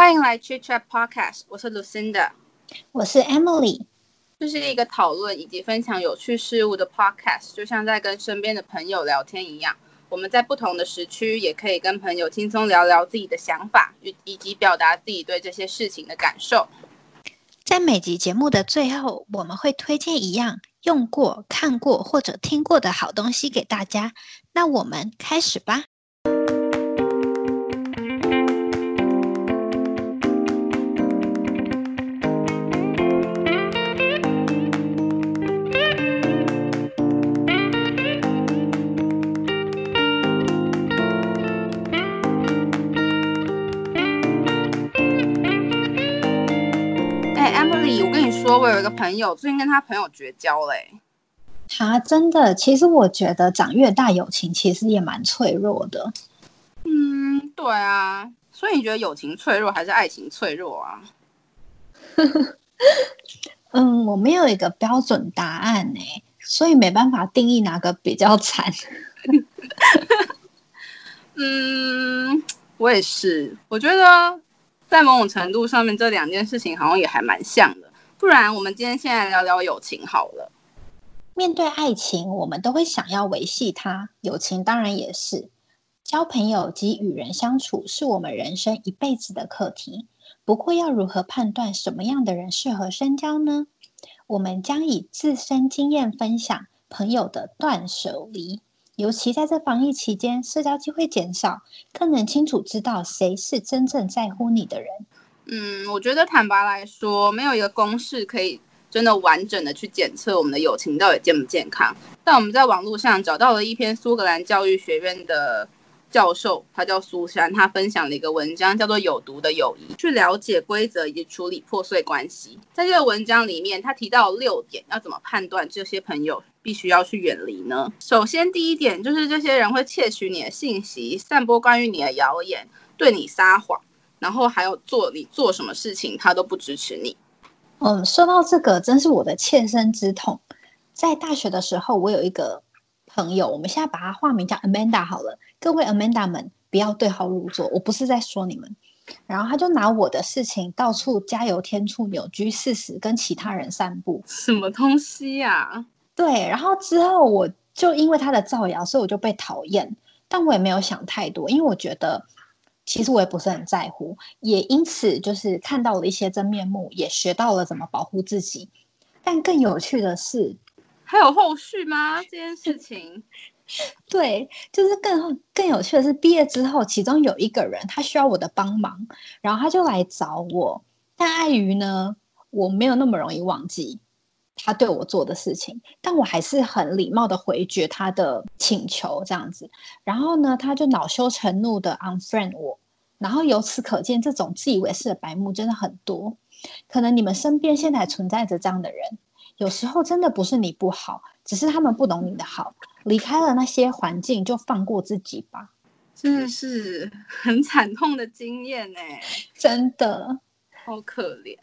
欢迎来 Chit Chat Podcast，我是 Lucinda，我是 Emily。这是一个讨论以及分享有趣事物的 Podcast，就像在跟身边的朋友聊天一样。我们在不同的时区，也可以跟朋友轻松聊聊自己的想法，以以及表达自己对这些事情的感受。在每集节目的最后，我们会推荐一样用过、看过或者听过的好东西给大家。那我们开始吧。我有一个朋友最近跟他朋友绝交嘞。他真的，其实我觉得长越大，友情其实也蛮脆弱的。嗯，对啊。所以你觉得友情脆弱还是爱情脆弱啊？嗯，我没有一个标准答案呢，所以没办法定义哪个比较惨。嗯，我也是，我觉得在某种程度上面，这两件事情好像也还蛮像的。不然，我们今天先来聊聊友情好了。面对爱情，我们都会想要维系它，友情当然也是。交朋友及与人相处是我们人生一辈子的课题。不过，要如何判断什么样的人适合深交呢？我们将以自身经验分享朋友的断舍离，尤其在这防疫期间，社交机会减少，更能清楚知道谁是真正在乎你的人。嗯，我觉得坦白来说，没有一个公式可以真的完整的去检测我们的友情到底健不健康。但我们在网络上找到了一篇苏格兰教育学院的。教授他叫苏珊，他分享了一个文章，叫做《有毒的友谊》，去了解规则以及处理破碎关系。在这个文章里面，他提到六点，要怎么判断这些朋友必须要去远离呢？首先，第一点就是这些人会窃取你的信息，散播关于你的谣言，对你撒谎，然后还有做你做什么事情，他都不支持你。嗯，说到这个，真是我的切身之痛。在大学的时候，我有一个。朋友，我们现在把他化名叫 Amanda 好了。各位 Amanda 们，不要对号入座，我不是在说你们。然后他就拿我的事情到处加油添醋、扭曲事实，跟其他人散布什么东西呀？对。然后之后我就因为他的造谣，所以我就被讨厌。但我也没有想太多，因为我觉得其实我也不是很在乎。也因此就是看到了一些真面目，也学到了怎么保护自己。但更有趣的是。还有后续吗？这件事情，对，就是更更有趣的是，毕业之后，其中有一个人他需要我的帮忙，然后他就来找我，但碍于呢，我没有那么容易忘记他对我做的事情，但我还是很礼貌的回绝他的请求，这样子，然后呢，他就恼羞成怒的 unfriend 我，然后由此可见，这种自以为是的白目真的很多，可能你们身边现在存在着这样的人。有时候真的不是你不好，只是他们不懂你的好。离开了那些环境，就放过自己吧。真的是很惨痛的经验呢，真的好可怜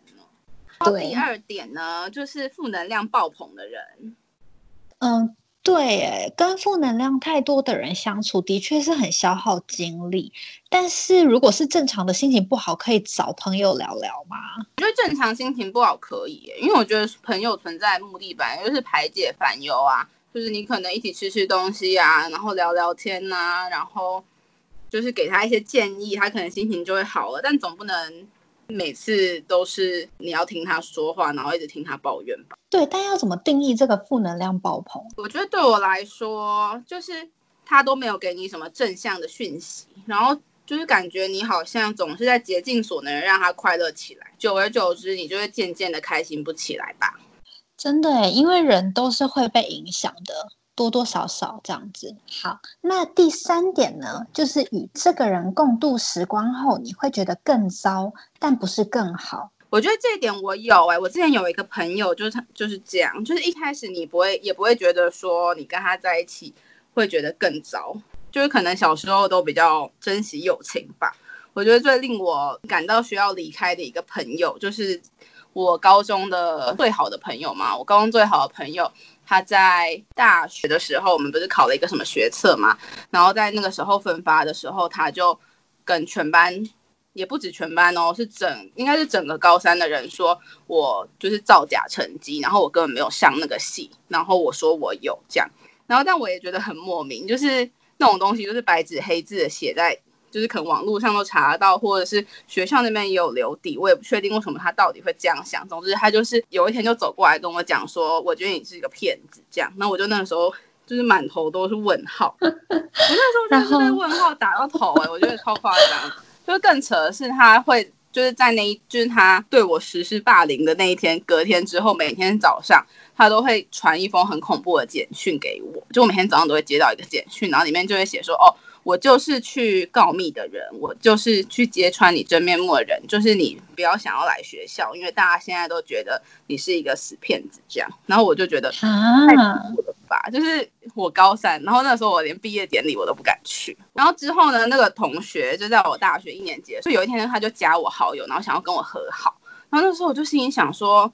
哦。第二点呢，就是负能量爆棚的人。嗯。对，哎，跟负能量太多的人相处，的确是很消耗精力。但是如果是正常的心情不好，可以找朋友聊聊吗？我觉得正常心情不好可以，因为我觉得朋友存在目的本来就是排解烦忧啊，就是你可能一起吃吃东西啊，然后聊聊天呐，然后就是给他一些建议，他可能心情就会好了。但总不能。每次都是你要听他说话，然后一直听他抱怨吧。对，但要怎么定义这个负能量爆棚？我觉得对我来说，就是他都没有给你什么正向的讯息，然后就是感觉你好像总是在竭尽所能让他快乐起来，久而久之，你就会渐渐的开心不起来吧。真的，因为人都是会被影响的。多多少少这样子。好，那第三点呢，就是与这个人共度时光后，你会觉得更糟，但不是更好。我觉得这一点我有哎，我之前有一个朋友，就是他就是这样，就是一开始你不会也不会觉得说你跟他在一起会觉得更糟，就是可能小时候都比较珍惜友情吧。我觉得最令我感到需要离开的一个朋友，就是我高中的最好的朋友嘛，我高中最好的朋友。他在大学的时候，我们不是考了一个什么学测嘛？然后在那个时候分发的时候，他就跟全班也不止全班哦，是整应该是整个高三的人说我就是造假成绩，然后我根本没有上那个系，然后我说我有这样，然后但我也觉得很莫名，就是那种东西就是白纸黑字的写在，就是可能网络上都查得到，或者是学校那边也有留底，我也不确定为什么他到底会这样想。总之他就是有一天就走过来跟我讲说，我觉得你是一个骗子这样，那我就那个时候。就是满头都是问号，我那时候就是被问号打到头哎，我觉得超夸张。就是更扯的是，他会就是在那一就是他对我实施霸凌的那一天，隔天之后，每天早上他都会传一封很恐怖的简讯给我，就我每天早上都会接到一个简讯，然后里面就会写说哦。我就是去告密的人，我就是去揭穿你真面目的人，就是你不要想要来学校，因为大家现在都觉得你是一个死骗子这样。然后我就觉得太恐怖了吧，就是我高三，然后那时候我连毕业典礼我都不敢去。然后之后呢，那个同学就在我大学一年级，所以有一天他就加我好友，然后想要跟我和好。然后那时候我就心里想说，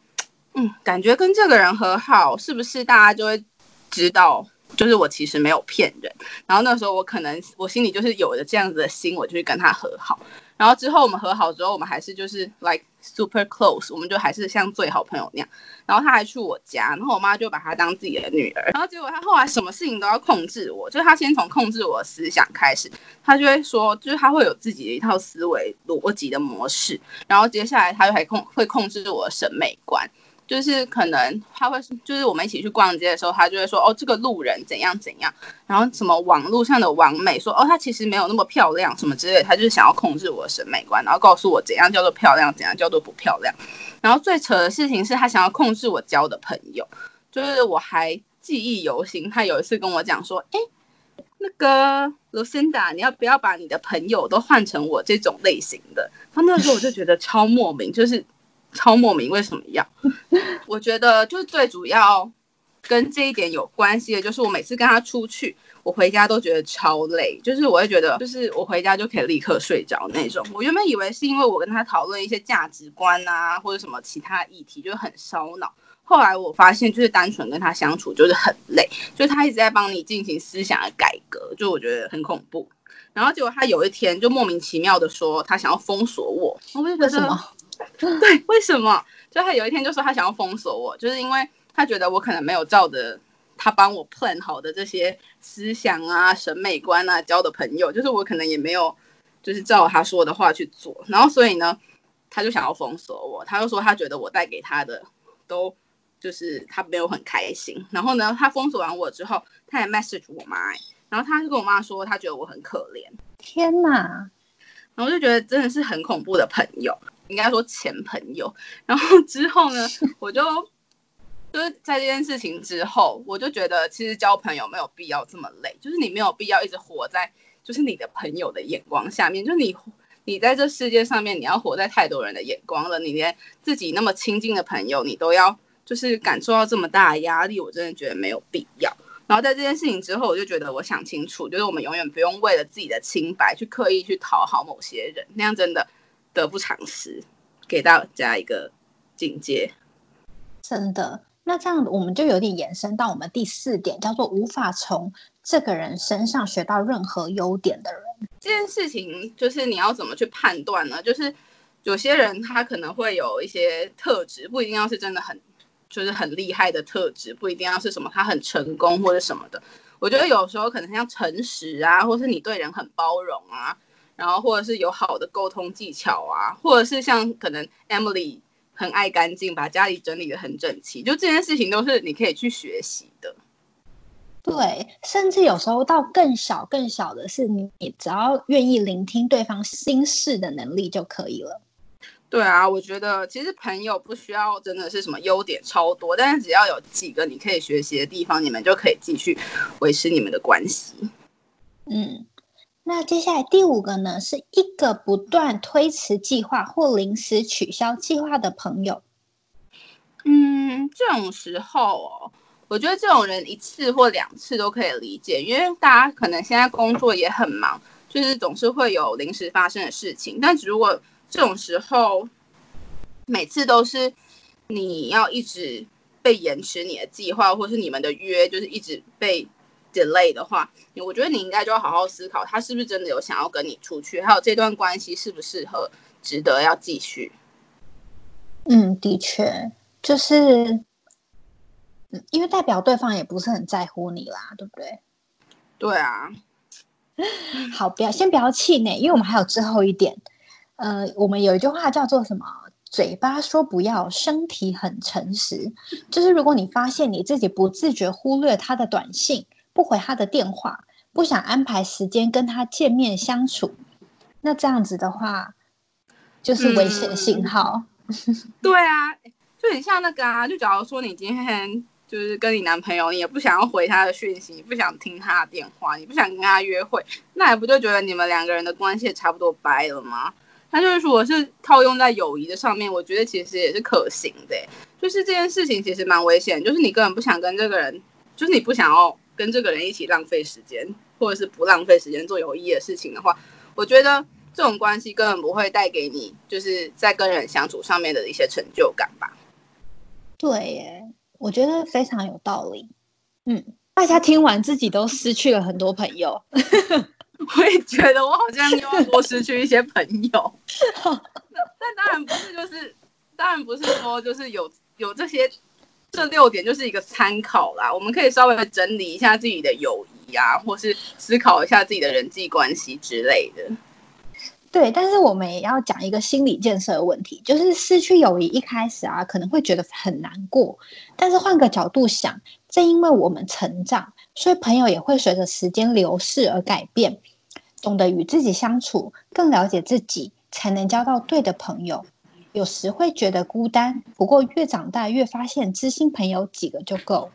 嗯，感觉跟这个人和好，是不是大家就会知道？就是我其实没有骗人，然后那时候我可能我心里就是有着这样子的心，我就去跟他和好。然后之后我们和好之后，我们还是就是 like super close，我们就还是像最好朋友那样。然后他还去我家，然后我妈就把他当自己的女儿。然后结果他后来什么事情都要控制我，就是他先从控制我的思想开始，他就会说，就是他会有自己的一套思维逻辑的模式，然后接下来他就还控会控制我的审美观。就是可能他会，就是我们一起去逛街的时候，他就会说哦，这个路人怎样怎样，然后什么网络上的网美说哦，她其实没有那么漂亮什么之类，他就是想要控制我的审美观，然后告诉我怎样叫做漂亮，怎样叫做不漂亮。然后最扯的事情是他想要控制我交的朋友，就是我还记忆犹新，他有一次跟我讲说，哎，那个 Lucinda，你要不要把你的朋友都换成我这种类型的？他那时候我就觉得超莫名，就是。超莫名为什么要？我觉得就是最主要跟这一点有关系的，就是我每次跟他出去，我回家都觉得超累，就是我会觉得，就是我回家就可以立刻睡着那种。我原本以为是因为我跟他讨论一些价值观啊，或者什么其他议题，就很烧脑。后来我发现，就是单纯跟他相处就是很累，就是他一直在帮你进行思想的改革，就我觉得很恐怖。然后结果他有一天就莫名其妙的说，他想要封锁我，我就觉得。对，为什么？就他有一天就说他想要封锁我，就是因为他觉得我可能没有照着他帮我 plan 好的这些思想啊、审美观啊、交的朋友，就是我可能也没有就是照他说的话去做，然后所以呢，他就想要封锁我。他就说他觉得我带给他的都就是他没有很开心。然后呢，他封锁完我之后，他也 message 我妈，然后他就跟我妈说他觉得我很可怜。天哪！然后就觉得真的是很恐怖的朋友。应该说前朋友，然后之后呢，我就就是在这件事情之后，我就觉得其实交朋友没有必要这么累，就是你没有必要一直活在就是你的朋友的眼光下面，就是你你在这世界上面，你要活在太多人的眼光了，你连自己那么亲近的朋友，你都要就是感受到这么大的压力，我真的觉得没有必要。然后在这件事情之后，我就觉得我想清楚，就是我们永远不用为了自己的清白去刻意去讨好某些人，那样真的。得不偿失，给大家一个警戒。真的，那这样我们就有点延伸到我们第四点，叫做无法从这个人身上学到任何优点的人。这件事情就是你要怎么去判断呢？就是有些人他可能会有一些特质，不一定要是真的很就是很厉害的特质，不一定要是什么他很成功或者什么的。我觉得有时候可能像诚实啊，或是你对人很包容啊。然后，或者是有好的沟通技巧啊，或者是像可能 Emily 很爱干净，把家里整理的很整齐，就这件事情都是你可以去学习的。对，甚至有时候到更小、更小的是，你你只要愿意聆听对方心事的能力就可以了。对啊，我觉得其实朋友不需要真的是什么优点超多，但是只要有几个你可以学习的地方，你们就可以继续维持你们的关系。嗯。那接下来第五个呢，是一个不断推迟计划或临时取消计划的朋友。嗯，这种时候哦，我觉得这种人一次或两次都可以理解，因为大家可能现在工作也很忙，就是总是会有临时发生的事情。但如果这种时候每次都是你要一直被延迟你的计划，或是你们的约就是一直被。Delay 的话，我觉得你应该就要好好思考，他是不是真的有想要跟你出去，还有这段关系适不适合，值得要继续。嗯，的确，就是，因为代表对方也不是很在乎你啦，对不对？对啊。好，不要先不要气馁，因为我们还有最后一点。呃，我们有一句话叫做什么？嘴巴说不要，身体很诚实。就是如果你发现你自己不自觉忽略他的短信，不回他的电话，不想安排时间跟他见面相处，那这样子的话，就是危险信号。对啊，就很像那个啊，就假如说你今天。就是跟你男朋友，你也不想要回他的讯息，你不想听他的电话，你不想跟他约会，那还不就觉得你们两个人的关系也差不多掰了吗？那就是说，我是套用在友谊的上面，我觉得其实也是可行的。就是这件事情其实蛮危险，就是你根本不想跟这个人，就是你不想要跟这个人一起浪费时间，或者是不浪费时间做有意义的事情的话，我觉得这种关系根本不会带给你，就是在跟人相处上面的一些成就感吧。对耶。我觉得非常有道理，嗯，大家听完自己都失去了很多朋友，我也觉得我好像又要多失去一些朋友。但当然不是，就是当然不是说就是有有这些这六点就是一个参考啦，我们可以稍微整理一下自己的友谊啊，或是思考一下自己的人际关系之类的。对，但是我们也要讲一个心理建设的问题，就是失去友谊一开始啊，可能会觉得很难过。但是换个角度想，正因为我们成长，所以朋友也会随着时间流逝而改变。懂得与自己相处，更了解自己，才能交到对的朋友。有时会觉得孤单，不过越长大越发现，知心朋友几个就够。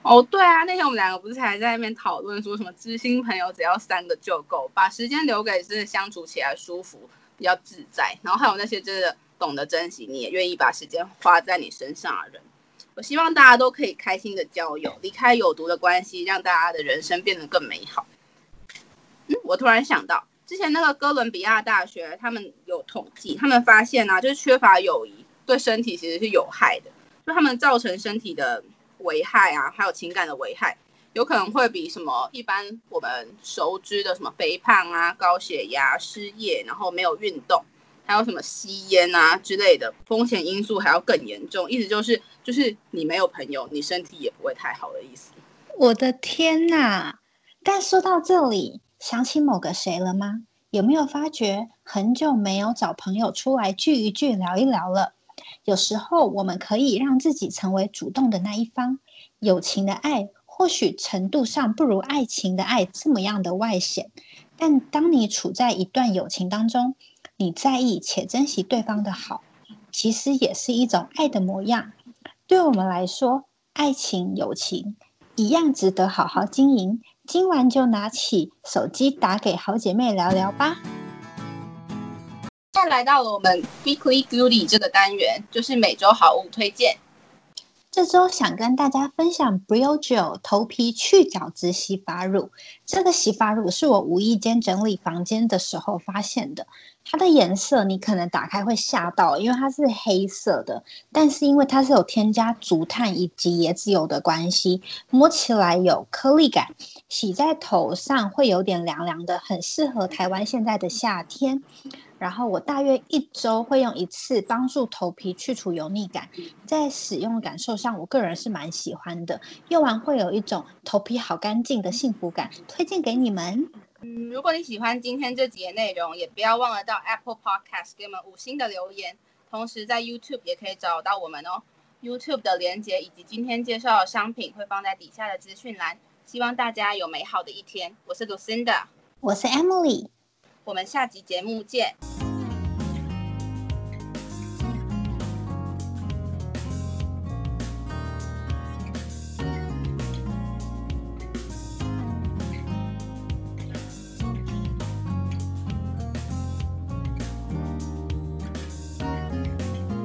哦，对啊，那天我们两个不是还在那边讨论说什么知心朋友只要三个就够，把时间留给真的相处起来舒服、比较自在，然后还有那些真的懂得珍惜，你也愿意把时间花在你身上的人。我希望大家都可以开心的交友，离开有毒的关系，让大家的人生变得更美好。嗯，我突然想到，之前那个哥伦比亚大学他们有统计，他们发现啊，就是缺乏友谊对身体其实是有害的，就他们造成身体的。危害啊，还有情感的危害，有可能会比什么一般我们熟知的什么肥胖啊、高血压、失业，然后没有运动，还有什么吸烟啊之类的风险因素还要更严重。意思就是，就是你没有朋友，你身体也不会太好的意思。我的天哪！但说到这里，想起某个谁了吗？有没有发觉很久没有找朋友出来聚一聚、聊一聊了？有时候我们可以让自己成为主动的那一方。友情的爱或许程度上不如爱情的爱这么样的外显，但当你处在一段友情当中，你在意且珍惜对方的好，其实也是一种爱的模样。对我们来说，爱情、友情一样值得好好经营。今晚就拿起手机打给好姐妹聊聊吧。来到了我们 Weekly Goodie 这个单元，就是每周好物推荐。这周想跟大家分享 Briogeo 头皮去角质洗发乳。这个洗发乳是我无意间整理房间的时候发现的。它的颜色你可能打开会吓到，因为它是黑色的。但是因为它是有添加竹炭以及椰子油的关系，摸起来有颗粒感，洗在头上会有点凉凉的，很适合台湾现在的夏天。然后我大约一周会用一次，帮助头皮去除油腻感。在使用感受上，我个人是蛮喜欢的，用完会有一种头皮好干净的幸福感，推荐给你们。嗯，如果你喜欢今天这集的内容，也不要忘了到 Apple Podcast 给我们五星的留言。同时在 YouTube 也可以找到我们哦。YouTube 的链接以及今天介绍的商品会放在底下的资讯栏。希望大家有美好的一天。我是 Lucinda，我是 Emily，我们下集节目见。